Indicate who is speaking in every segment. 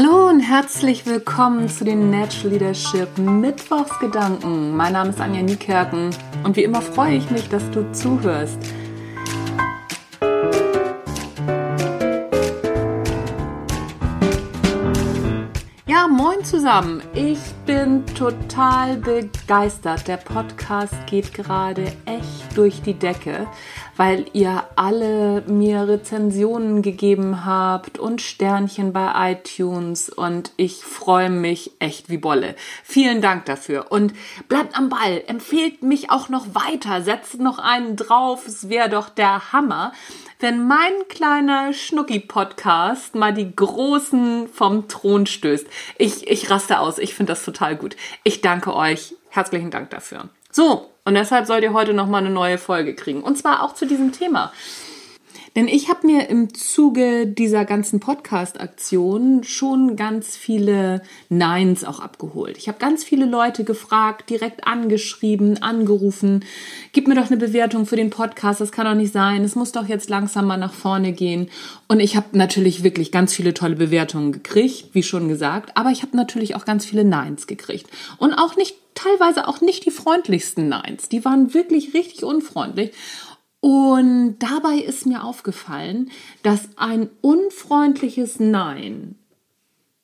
Speaker 1: Hallo und herzlich willkommen zu den Natural Leadership Mittwochsgedanken. Mein Name ist Anja Niekerken und wie immer freue ich mich, dass du zuhörst. Zusammen. Ich bin total begeistert. Der Podcast geht gerade echt durch die Decke, weil ihr alle mir Rezensionen gegeben habt und Sternchen bei iTunes und ich freue mich echt wie Bolle. Vielen Dank dafür und bleibt am Ball, empfehlt mich auch noch weiter, setzt noch einen drauf, es wäre doch der Hammer wenn mein kleiner Schnucki-Podcast mal die Großen vom Thron stößt. Ich, ich raste aus. Ich finde das total gut. Ich danke euch. Herzlichen Dank dafür. So, und deshalb sollt ihr heute nochmal eine neue Folge kriegen. Und zwar auch zu diesem Thema. Denn ich habe mir im Zuge dieser ganzen Podcast-Aktion schon ganz viele Neins auch abgeholt. Ich habe ganz viele Leute gefragt, direkt angeschrieben, angerufen. Gib mir doch eine Bewertung für den Podcast, das kann doch nicht sein. Es muss doch jetzt langsam mal nach vorne gehen. Und ich habe natürlich wirklich ganz viele tolle Bewertungen gekriegt, wie schon gesagt. Aber ich habe natürlich auch ganz viele Neins gekriegt. Und auch nicht teilweise auch nicht die freundlichsten Neins. Die waren wirklich richtig unfreundlich. Und dabei ist mir aufgefallen, dass ein unfreundliches Nein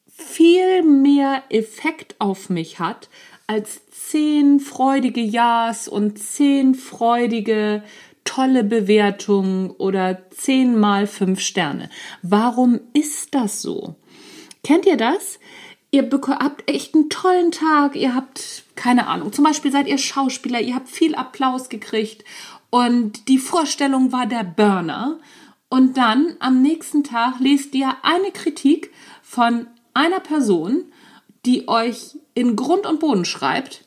Speaker 1: viel mehr Effekt auf mich hat als zehn freudige Ja's und zehn freudige tolle Bewertungen oder zehnmal fünf Sterne. Warum ist das so? Kennt ihr das? Ihr habt echt einen tollen Tag, ihr habt keine Ahnung, zum Beispiel seid ihr Schauspieler, ihr habt viel Applaus gekriegt und die Vorstellung war der Burner. Und dann am nächsten Tag lest ihr eine Kritik von einer Person, die euch in Grund und Boden schreibt.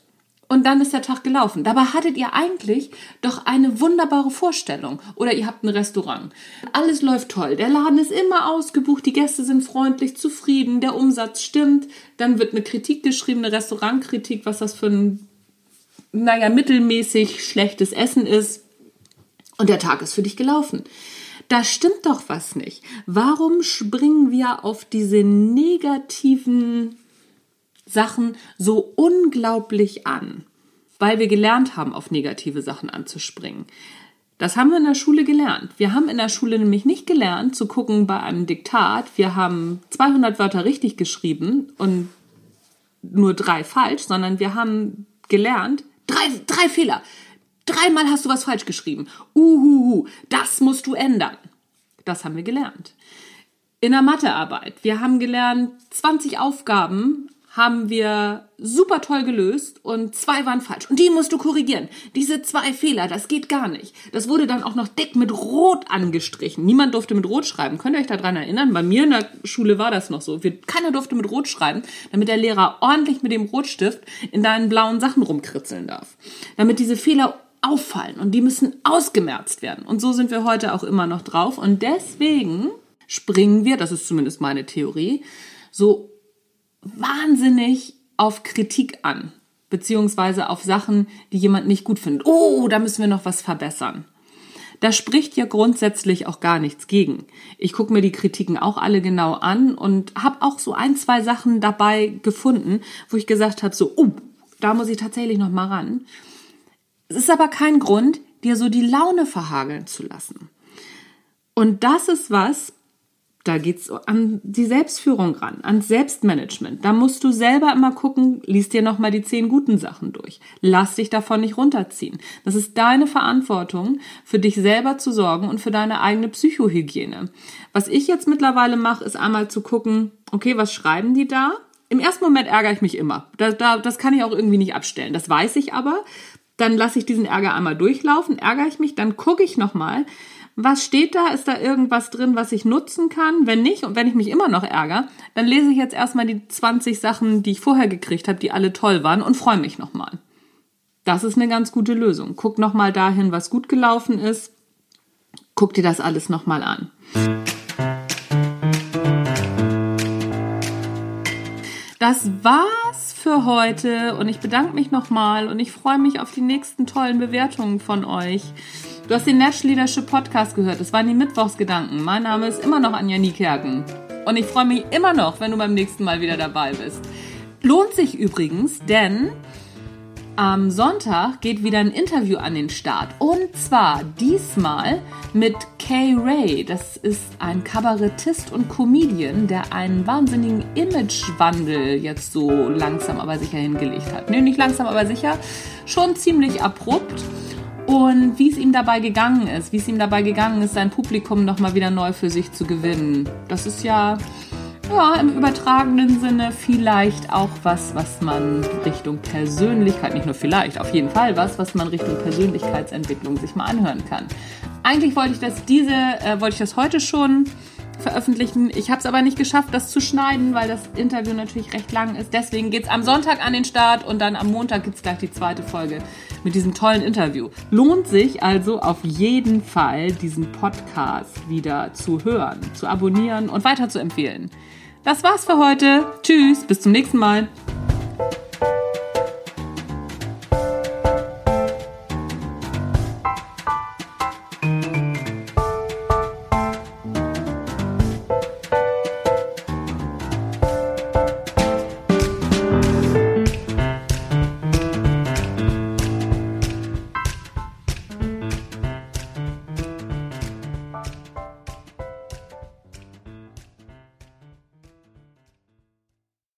Speaker 1: Und dann ist der Tag gelaufen. Dabei hattet ihr eigentlich doch eine wunderbare Vorstellung. Oder ihr habt ein Restaurant. Alles läuft toll. Der Laden ist immer ausgebucht. Die Gäste sind freundlich, zufrieden. Der Umsatz stimmt. Dann wird eine Kritik geschrieben, eine Restaurantkritik, was das für ein, naja, mittelmäßig schlechtes Essen ist und der Tag ist für dich gelaufen. Da stimmt doch was nicht. Warum springen wir auf diese negativen Sachen so unglaublich an? Weil wir gelernt haben, auf negative Sachen anzuspringen. Das haben wir in der Schule gelernt. Wir haben in der Schule nämlich nicht gelernt zu gucken bei einem Diktat. Wir haben 200 Wörter richtig geschrieben und nur drei falsch, sondern wir haben gelernt, drei, drei Fehler. Dreimal hast du was falsch geschrieben. Uhuhu, das musst du ändern. Das haben wir gelernt. In der Mathearbeit. Wir haben gelernt, 20 Aufgaben haben wir super toll gelöst und zwei waren falsch. Und die musst du korrigieren. Diese zwei Fehler, das geht gar nicht. Das wurde dann auch noch dick mit Rot angestrichen. Niemand durfte mit Rot schreiben. Könnt ihr euch daran erinnern? Bei mir in der Schule war das noch so. Keiner durfte mit Rot schreiben, damit der Lehrer ordentlich mit dem Rotstift in deinen blauen Sachen rumkritzeln darf. Damit diese Fehler auffallen und die müssen ausgemerzt werden. Und so sind wir heute auch immer noch drauf. Und deswegen springen wir, das ist zumindest meine Theorie, so wahnsinnig auf Kritik an, beziehungsweise auf Sachen, die jemand nicht gut findet. Oh, da müssen wir noch was verbessern. Da spricht ja grundsätzlich auch gar nichts gegen. Ich gucke mir die Kritiken auch alle genau an und habe auch so ein, zwei Sachen dabei gefunden, wo ich gesagt habe, so, oh, da muss ich tatsächlich noch mal ran. Es ist aber kein Grund, dir so die Laune verhageln zu lassen. Und das ist was, da geht's an die Selbstführung ran, ans Selbstmanagement. Da musst du selber immer gucken, liest dir nochmal die zehn guten Sachen durch. Lass dich davon nicht runterziehen. Das ist deine Verantwortung, für dich selber zu sorgen und für deine eigene Psychohygiene. Was ich jetzt mittlerweile mache, ist einmal zu gucken, okay, was schreiben die da? Im ersten Moment ärgere ich mich immer. Da, da, das kann ich auch irgendwie nicht abstellen. Das weiß ich aber dann lasse ich diesen Ärger einmal durchlaufen, ärgere ich mich, dann gucke ich nochmal, was steht da? Ist da irgendwas drin, was ich nutzen kann? Wenn nicht und wenn ich mich immer noch ärgere, dann lese ich jetzt erstmal die 20 Sachen, die ich vorher gekriegt habe, die alle toll waren und freue mich nochmal. Das ist eine ganz gute Lösung. Guck nochmal dahin, was gut gelaufen ist. Guck dir das alles nochmal an. Das war's für heute und ich bedanke mich nochmal und ich freue mich auf die nächsten tollen Bewertungen von euch. Du hast den Natural Leadership Podcast gehört. Das waren die Mittwochsgedanken. Mein Name ist immer noch Anja Niekerken. Und ich freue mich immer noch, wenn du beim nächsten Mal wieder dabei bist. Lohnt sich übrigens, denn am Sonntag geht wieder ein Interview an den Start. Und zwar diesmal mit Kay Ray. Das ist ein Kabarettist und Comedian, der einen wahnsinnigen Imagewandel jetzt so langsam aber sicher hingelegt hat. Nee, nicht langsam aber sicher, schon ziemlich abrupt. Und wie es ihm dabei gegangen ist, wie es ihm dabei gegangen ist, sein Publikum nochmal wieder neu für sich zu gewinnen. Das ist ja ja, im übertragenen Sinne vielleicht auch was, was man Richtung Persönlichkeit, nicht nur vielleicht, auf jeden Fall was, was man Richtung Persönlichkeitsentwicklung sich mal anhören kann. Eigentlich wollte ich das diese, äh, wollte ich das heute schon veröffentlichen. Ich habe es aber nicht geschafft, das zu schneiden, weil das Interview natürlich recht lang ist. Deswegen geht es am Sonntag an den Start und dann am Montag gibt es gleich die zweite Folge mit diesem tollen Interview. Lohnt sich also auf jeden Fall, diesen Podcast wieder zu hören, zu abonnieren und weiter zu empfehlen. Das war's für heute. Tschüss, bis zum nächsten Mal.